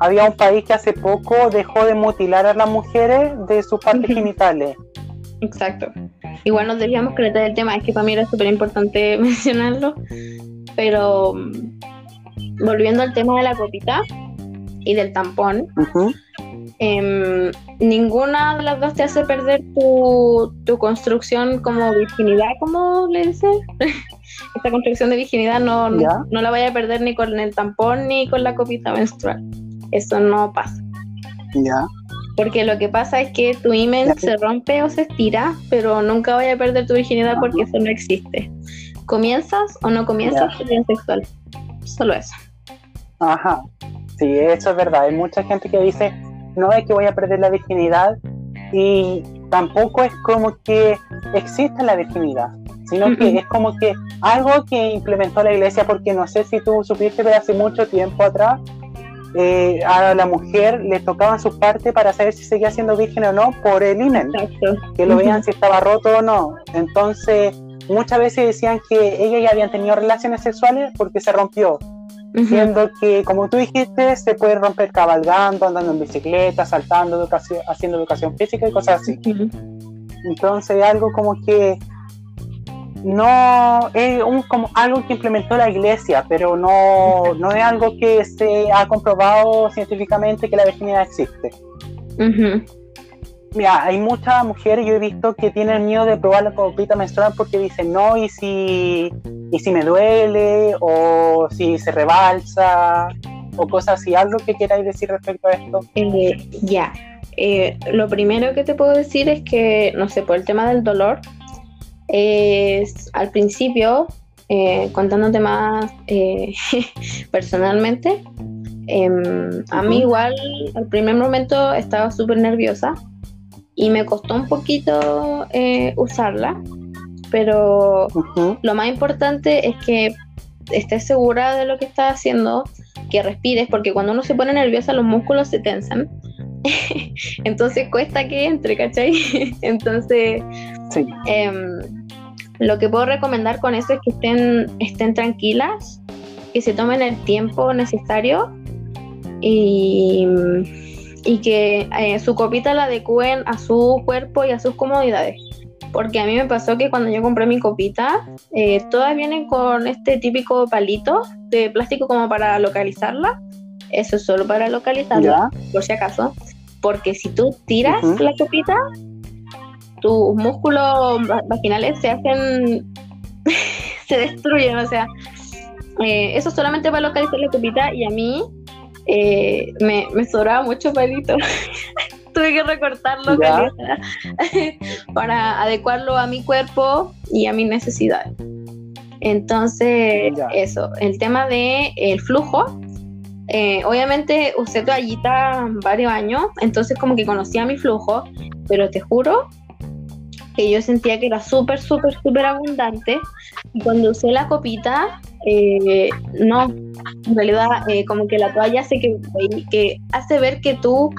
Speaker 1: había un país que hace poco dejó de mutilar a las mujeres de sus partes genitales.
Speaker 2: Exacto. Igual nos desviamos que del tema, es que para mí era súper importante mencionarlo. Pero mm, volviendo al tema de la copita y del tampón, em, ninguna de las dos te hace perder tu, tu construcción como virginidad, como le dice. Esta construcción de virginidad no, no, no la vaya a perder ni con el tampón ni con la copita menstrual. Eso no pasa.
Speaker 1: Ya.
Speaker 2: Porque lo que pasa es que tu imen
Speaker 1: Ya.
Speaker 2: se rompe o se estira, pero nunca vaya a perder tu virginidad porque eso no existe. ¿Comienzas o no comienzas tu vida sexual? Solo eso.
Speaker 1: Ajá. Sí, eso es verdad. Hay mucha gente que dice, no es que voy a perder la virginidad y tampoco es como que exista la virginidad, sino que es como que algo que implementó la iglesia, porque no sé si tú supiste, pero hace mucho tiempo atrás eh, a la mujer le tocaban sus partes para saber si seguía siendo virgen o no por el
Speaker 2: Exacto.
Speaker 1: que lo vean si estaba roto o no. Entonces, muchas veces decían que ellas ya habían tenido relaciones sexuales porque se rompió siendo que, como tú dijiste, se puede romper cabalgando, andando en bicicleta, saltando, educación, haciendo educación física y cosas así. Entonces, algo como que no es un, como algo que implementó la iglesia, pero no, no es algo que se ha comprobado científicamente que la virginidad existe. Mira, hay muchas mujeres, yo he visto que tienen miedo de probar la copita menstrual porque dicen, no, y si, y si me duele, o si se rebalsa, o cosas así. ¿Algo que queráis decir respecto a esto?
Speaker 2: Eh, ya. Eh, lo primero que te puedo decir es que, no sé, por el tema del dolor, es al principio, eh, contándote más eh, personalmente, em, a mí igual al primer momento estaba súper nerviosa y me costó un poquito eh, usarla, pero lo más importante es que estés segura de lo que estás haciendo, que respires, porque cuando uno se pone nerviosa los músculos se tensan. Entonces cuesta que entre, ¿cachai? Entonces,
Speaker 1: Sí,
Speaker 2: em, lo que puedo recomendar con eso es que estén, estén tranquilas, que se tomen el tiempo necesario y, y que eh, su copita la adecúen a su cuerpo y a sus comodidades. Porque a mí me pasó que cuando yo compré mi copita, eh, todas vienen con este típico palito de plástico como para localizarla. Eso es solo para localizarla,
Speaker 1: ya,
Speaker 2: por si acaso. Porque si tú tiras la copita, tus músculos va- vaginales se hacen, se destruyen, o sea, eh, eso solamente para localizar la copita y a mí eh, me, me sobraba mucho palito. Tuve que recortarlo para adecuarlo a mi cuerpo y a mis necesidades. Entonces,
Speaker 1: Ya.
Speaker 2: eso, el tema de el flujo, eh, obviamente usé toallita varios años, entonces como que conocía mi flujo, pero te juro que yo sentía que era súper, súper, súper abundante. Y cuando usé la copita, eh, no, en realidad eh, como que la toalla hace que, que hace ver que tú,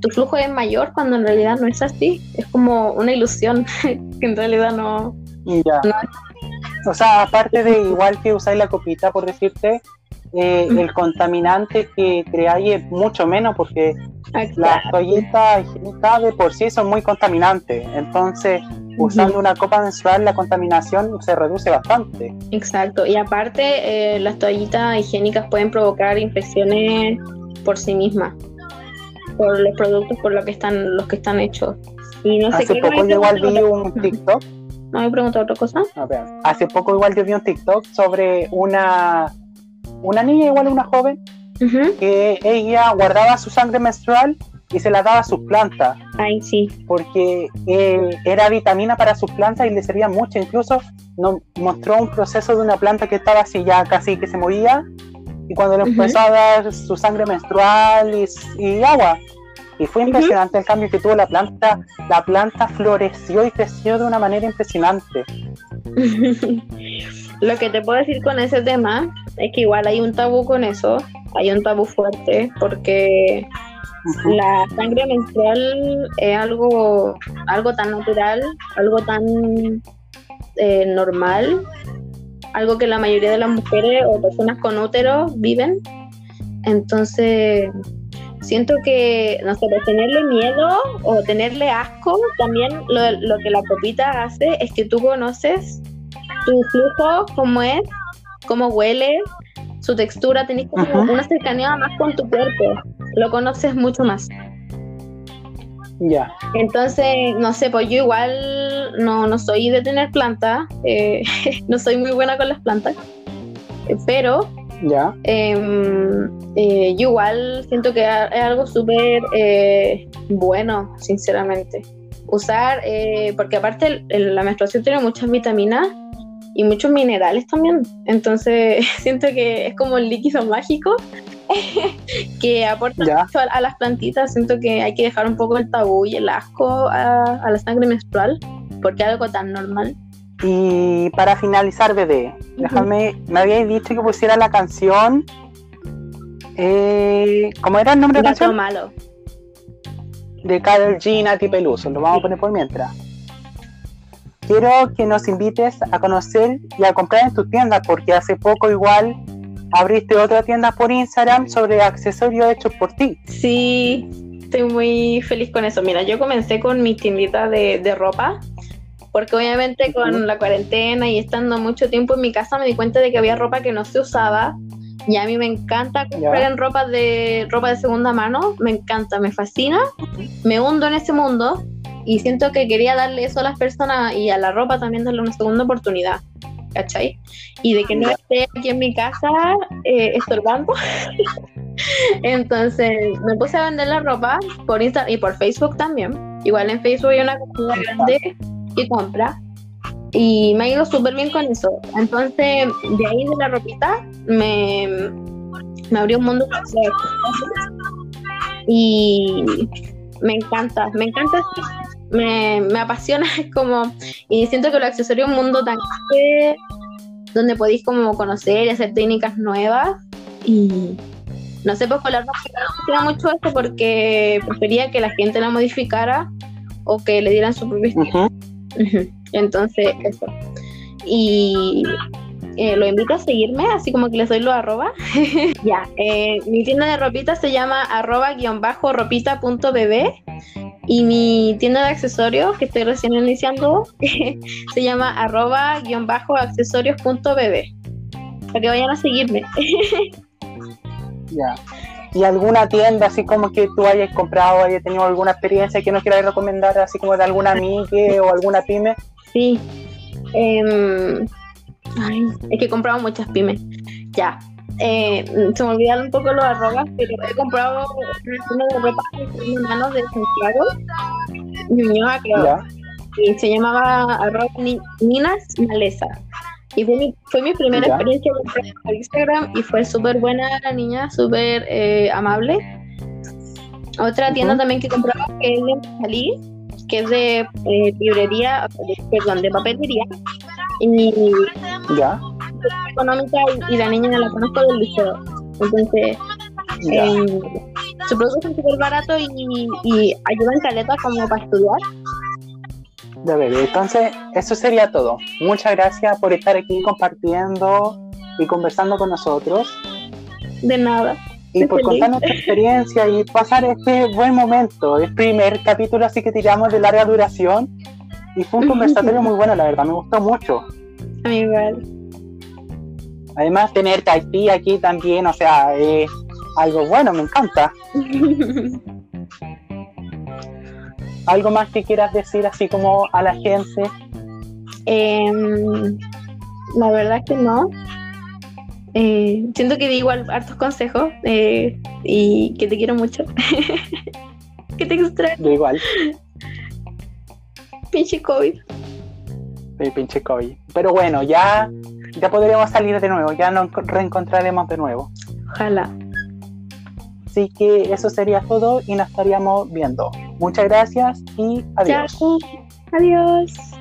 Speaker 2: tu flujo es mayor cuando en realidad no es así. Es como una ilusión que en realidad no...
Speaker 1: ya. O sea, aparte de igual que usáis la copita, por decirte, eh, el contaminante que creáis es mucho menos porque
Speaker 2: Ah,
Speaker 1: las toallitas higiénicas de por sí son muy contaminantes. Entonces, usando una copa menstrual, la contaminación se reduce bastante.
Speaker 2: Exacto, y aparte eh, las toallitas higiénicas pueden provocar infecciones por sí mismas, por los productos por los que están, los que están hechos. Y no sé
Speaker 1: Hace
Speaker 2: qué
Speaker 1: poco yo igual vi un. TikTok
Speaker 2: ¿No me preguntó otra cosa?
Speaker 1: A ver, hace poco igual yo vi un TikTok sobre una, una niña, igual una joven, que ella guardaba su sangre menstrual y se la daba a sus plantas,
Speaker 2: Ay, sí.
Speaker 1: porque eh, era vitamina para sus plantas y le servía mucho. Incluso nos mostró un proceso de una planta que estaba así ya casi que se moría, y cuando le
Speaker 2: Ujú.
Speaker 1: empezó a dar su sangre menstrual y, y agua. Y fue impresionante el cambio que tuvo la planta. La planta floreció y creció de una manera impresionante.
Speaker 2: Lo que te puedo decir con ese tema es que igual hay un tabú con eso, hay un tabú fuerte, porque la sangre menstrual es algo, algo tan natural, algo tan eh, normal, algo que la mayoría de las mujeres o personas con útero viven. Entonces, siento que, no sé, pues tenerle miedo o tenerle asco, también lo, lo que la copita hace es que tú conoces tu flujo, cómo es, cómo huele, su textura, tenés como una cercanía más con tu cuerpo, lo conoces mucho más.
Speaker 1: Ya.
Speaker 2: Entonces, no sé, pues yo igual no, no soy de tener plantas, eh, no soy muy buena con las plantas, pero
Speaker 1: ya.
Speaker 2: Em, eh, yo igual siento que es algo súper eh, bueno, sinceramente. Usar, porque aparte la menstruación tiene muchas vitaminas y muchos minerales también. Entonces siento que es como el líquido mágico que aporta mucho a, las plantitas. Siento que hay que dejar un poco el tabú y el asco a, la sangre menstrual porque es algo tan normal.
Speaker 1: Y para finalizar, bebé, déjame, me habíais dicho que pusiera la canción. Eh, ¿Cómo era el nombre de la canción?
Speaker 2: malo.
Speaker 1: De Carol G. Nati Peluso, lo vamos a poner por mientras quiero que nos invites a conocer y a comprar en tu tienda, porque hace poco igual abriste otra tienda por Instagram sobre accesorios hechos por ti.
Speaker 2: Sí, estoy muy feliz con eso. Mira, yo comencé con mi tiendita de, ropa, porque obviamente con la cuarentena y estando mucho tiempo en mi casa me di cuenta de que había ropa que no se usaba. Y a mí me encanta comprar en ropa de ropa de segunda mano, me encanta, me fascina, me hundo en ese mundo y siento que quería darle eso a las personas y a la ropa también darle una segunda oportunidad, ¿cachai? Y de que no esté aquí en mi casa eh, estorbando. Entonces me puse a vender la ropa por Instagram y por Facebook también. Igual en Facebook hay una comunidad grande que compra. Y me ha ido súper bien con eso. Entonces, de ahí de la ropita, me, me abrió un mundo y me encanta, me encanta me, me apasiona, es como, y siento que lo accesorio es un mundo tan grande donde podéis como conocer y hacer técnicas nuevas y no sé, pues con la ropa no mucho esto porque prefería que la gente la modificara o que le dieran su propio estilo. Entonces, eso. Y eh, lo invito a seguirme, así como que les doy lo arroba. ya, eh, mi tienda de ropita se llama arroba guion bajo ropita punto bebé y mi tienda de accesorios, que estoy recién iniciando, se llama arroba guion bajo accesorios punto bebé. Para que vayan a seguirme.
Speaker 1: ya. ¿Y alguna tienda así como que tú hayas comprado, hayas tenido alguna experiencia que nos quieras recomendar, así como de alguna amiga o alguna pyme?
Speaker 2: Sí. Em, ay, es que he comprado muchas pymes. Ya. Eh, se me olvidaron un poco los arrobas, pero he comprado una de ropa en manos de Santiago, Ñuñoa creo, y se llamaba arroba Ninas Maleza. Y fue mi, fue mi primera experiencia con Instagram y fue súper buena la niña, súper eh, amable. Otra tienda también que compraba que es de Salí, que es de eh, librería, perdón, de papelería. Y
Speaker 1: ya
Speaker 2: económica y, la niña la conozco del liceo. Entonces, eh, su producto es súper barato y, y ayuda en caleta como para estudiar.
Speaker 1: De. Entonces, eso sería todo. Muchas gracias por estar aquí compartiendo y conversando con nosotros.
Speaker 2: De nada.
Speaker 1: Y por contarnos tu experiencia y pasar este buen momento. El primer capítulo así que tiramos de larga duración. Y fue un conversatorio muy bueno, la verdad. Me gustó mucho.
Speaker 2: A mí igual.
Speaker 1: Además, tener Tahití aquí también, o sea, es algo bueno, me encanta. ¿Algo más que quieras decir así como a la gente?
Speaker 2: Em, la verdad que no. Eh, siento que di igual hartos consejos eh, y que te quiero mucho. que te extraño.
Speaker 1: igual.
Speaker 2: Pinche COVID.
Speaker 1: Sí, pinche COVID. Pero bueno, ya ya podremos salir de nuevo, ya nos reencontraremos de nuevo.
Speaker 2: Ojalá.
Speaker 1: Así que eso sería todo y nos estaríamos viendo. Muchas gracias y adiós.
Speaker 2: Adiós.